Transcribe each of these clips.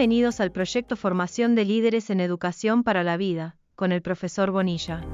Bienvenidos al proyecto Formación de Líderes en Educación para la Vida, con el profesor Bonilla.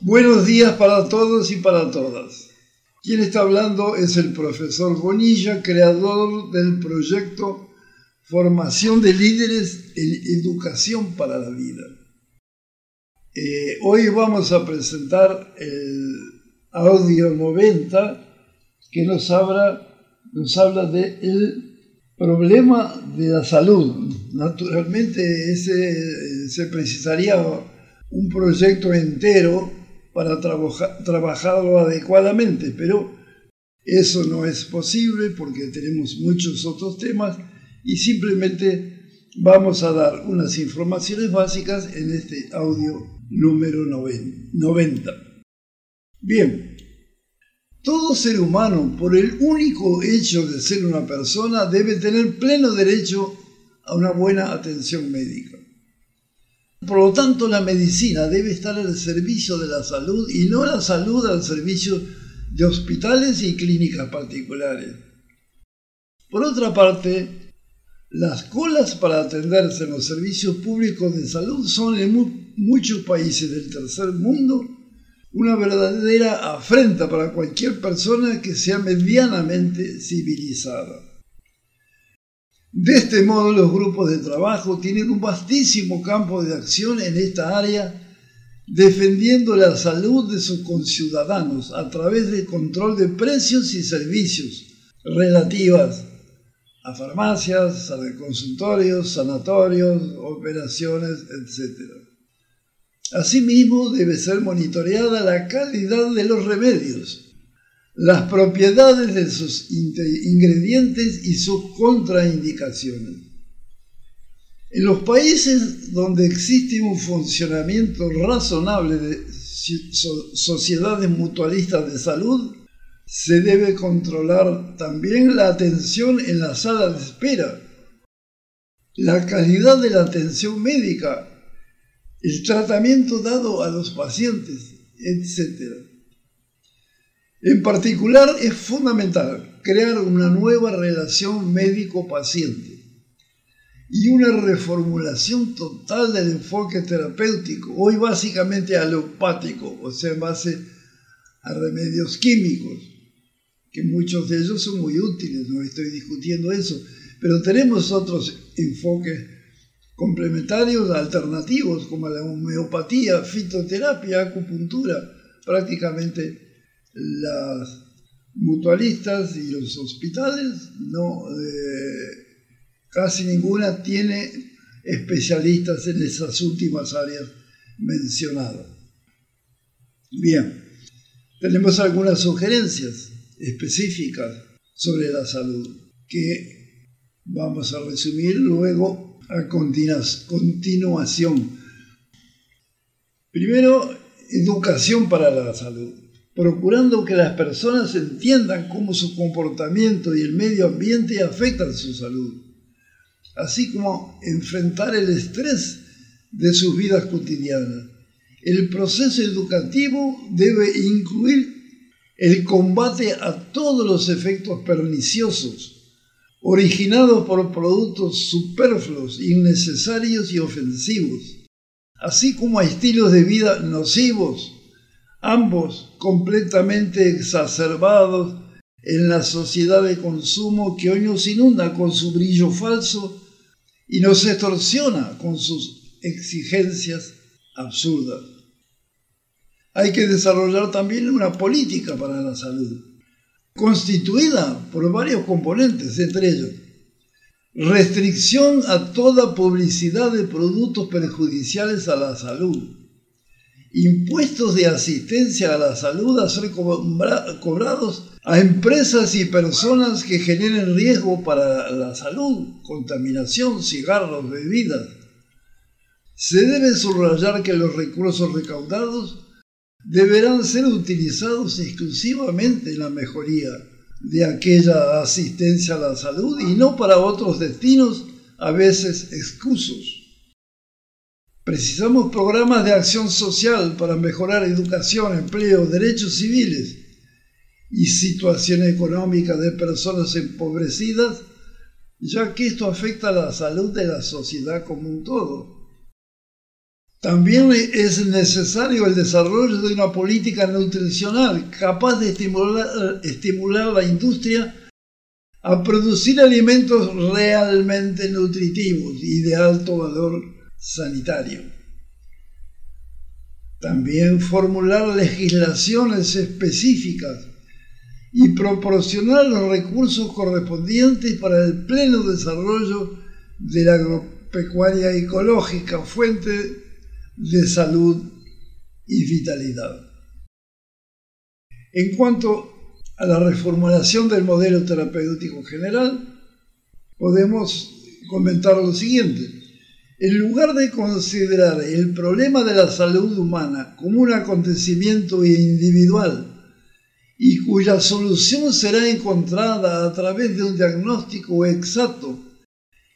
Buenos días para todos y para todas. Quien está hablando es el profesor Bonilla, creador del proyecto Formación de Líderes en Educación para la Vida. Eh, hoy vamos a presentar el audio 90 que nos habla, nos habla del problema de la salud. Naturalmente ese, se precisaría un proyecto entero para trabajarlo adecuadamente, pero eso no es posible porque tenemos muchos otros temas y simplemente vamos a dar unas informaciones básicas en este audio número 90. Bien, todo ser humano, por el único hecho de ser una persona, debe tener pleno derecho a una buena atención médica. Por lo tanto, la medicina debe estar al servicio de la salud y no la salud al servicio de hospitales y clínicas particulares. Por otra parte, las colas para atenderse en los servicios públicos de salud son en muchos países del tercer mundo una verdadera afrenta para cualquier persona que sea medianamente civilizada. De este modo, los grupos de trabajo tienen un vastísimo campo de acción en esta área, defendiendo la salud de sus conciudadanos a través del control de precios y servicios relativas a farmacias, a consultorios, sanatorios, operaciones, etc. Asimismo, debe ser monitoreada la calidad de los remedios, las propiedades de sus ingredientes y sus contraindicaciones. En los países donde existe un funcionamiento razonable de sociedades mutualistas de salud, se debe controlar también la atención en la sala de espera, la calidad de la atención médica el tratamiento dado a los pacientes, etc. En particular, es fundamental crear una nueva relación médico-paciente y una reformulación total del enfoque terapéutico, hoy básicamente alopático, o sea, en base a remedios químicos, que muchos de ellos son muy útiles, no estoy discutiendo eso, pero tenemos otros enfoques complementarios alternativos como la homeopatía, fitoterapia, acupuntura. Prácticamente las mutualistas y los hospitales no eh, casi ninguna tiene especialistas en esas últimas áreas mencionadas. Bien, tenemos algunas sugerencias específicas sobre la salud que vamos a resumir luego a continuación. Primero, educación para la salud, procurando que las personas entiendan cómo su comportamiento y el medio ambiente afectan su salud, así como enfrentar el estrés de sus vidas cotidianas. El proceso educativo debe incluir el combate a todos los efectos perniciosos originados por productos superfluos, innecesarios y ofensivos, así como a estilos de vida nocivos, ambos completamente exacerbados en la sociedad de consumo que hoy nos inunda con su brillo falso y nos extorsiona con sus exigencias absurdas. Hay que desarrollar también una política para la salud constituida por varios componentes, entre ellos restricción a toda publicidad de productos perjudiciales a la salud, impuestos de asistencia a la salud a ser cobrados a empresas y personas que generen riesgo para la salud, contaminación, cigarros, bebidas. Se debe subrayar que los recursos recaudados deberán ser utilizados exclusivamente en la mejoría de aquella asistencia a la salud y no para otros destinos a veces excusos. Precisamos programas de acción social para mejorar educación, empleo, derechos civiles y situación económica de personas empobrecidas, ya que esto afecta a la salud de la sociedad como un todo. También es necesario el desarrollo de una política nutricional capaz de estimular, estimular la industria a producir alimentos realmente nutritivos y de alto valor sanitario. También formular legislaciones específicas y proporcionar los recursos correspondientes para el pleno desarrollo de la agropecuaria ecológica, fuente de salud y vitalidad. En cuanto a la reformulación del modelo terapéutico general, podemos comentar lo siguiente. En lugar de considerar el problema de la salud humana como un acontecimiento individual y cuya solución será encontrada a través de un diagnóstico exacto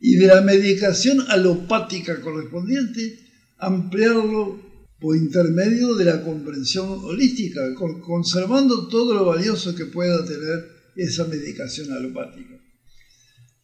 y de la medicación alopática correspondiente, ampliarlo por intermedio de la comprensión holística, conservando todo lo valioso que pueda tener esa medicación alopática.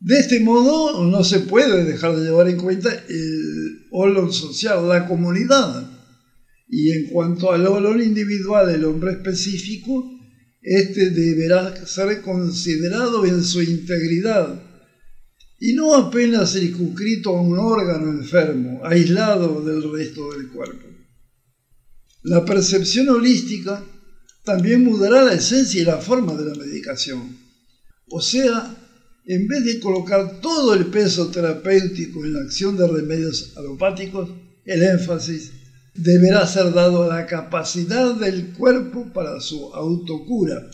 De este modo no se puede dejar de llevar en cuenta el olor social, la comunidad. Y en cuanto al olor individual del hombre específico, este deberá ser considerado en su integridad y no apenas circunscrito a un órgano enfermo, aislado del resto del cuerpo. La percepción holística también mudará la esencia y la forma de la medicación. O sea, en vez de colocar todo el peso terapéutico en la acción de remedios alopáticos, el énfasis deberá ser dado a la capacidad del cuerpo para su autocura,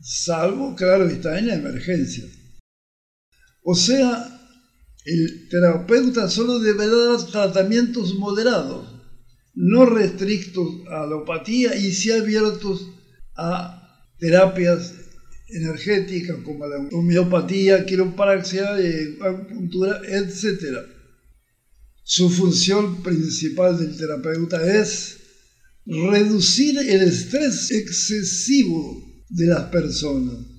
salvo, claro, está en la emergencia. O sea, el terapeuta solo deberá dar tratamientos moderados, no restrictos a alopatía y sí abiertos a terapias energéticas como la homeopatía, quiropraxia, eh, acupuntura, etc. Su función principal del terapeuta es reducir el estrés excesivo de las personas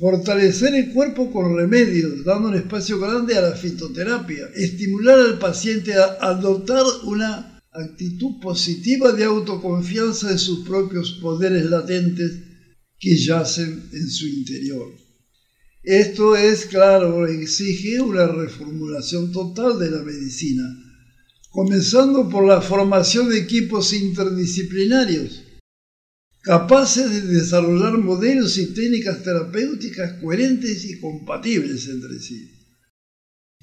Fortalecer el cuerpo con remedios, dando un espacio grande a la fitoterapia. Estimular al paciente a adoptar una actitud positiva de autoconfianza de sus propios poderes latentes que yacen en su interior. Esto es, claro, exige una reformulación total de la medicina, comenzando por la formación de equipos interdisciplinarios capaces de desarrollar modelos y técnicas terapéuticas coherentes y compatibles entre sí.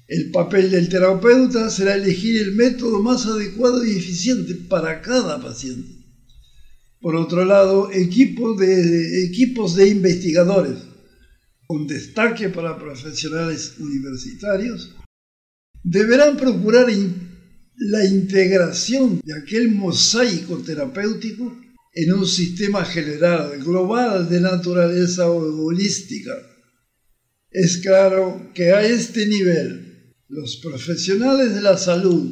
El papel del terapeuta será elegir el método más adecuado y eficiente para cada paciente. Por otro lado, equipos de, equipos de investigadores, con destaque para profesionales universitarios, deberán procurar la integración de aquel mosaico terapéutico en un sistema general, global de naturaleza holística. Es claro que a este nivel los profesionales de la salud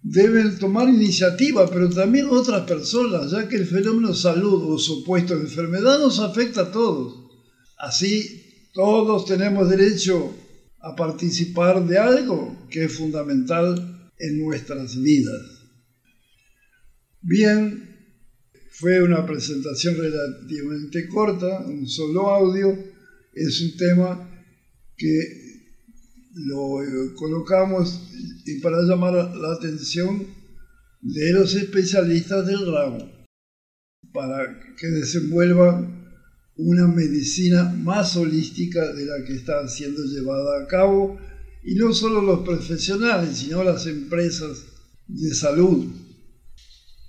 deben tomar iniciativa, pero también otras personas, ya que el fenómeno salud o supuesto enfermedad nos afecta a todos. Así, todos tenemos derecho a participar de algo que es fundamental en nuestras vidas. Bien, fue una presentación relativamente corta, un solo audio. Es un tema que lo eh, colocamos para llamar la atención de los especialistas del ramo, para que desenvuelvan una medicina más holística de la que está siendo llevada a cabo, y no solo los profesionales, sino las empresas de salud,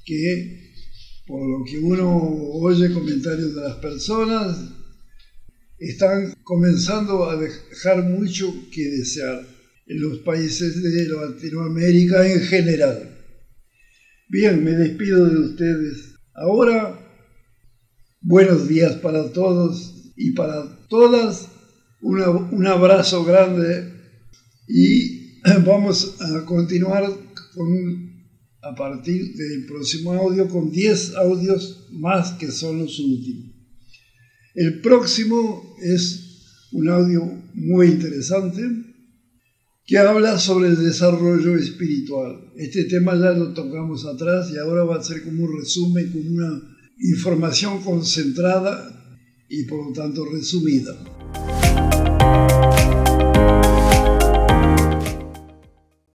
que por lo que uno oye comentarios de las personas, están comenzando a dejar mucho que desear en los países de Latinoamérica en general. Bien, me despido de ustedes. Ahora, buenos días para todos y para todas. un abrazo grande y vamos a continuar con a partir del próximo audio con 10 audios más que son los últimos. El próximo es un audio muy interesante que habla sobre el desarrollo espiritual. Este tema ya lo tocamos atrás y ahora va a ser como un resumen, como una información concentrada y por lo tanto resumida.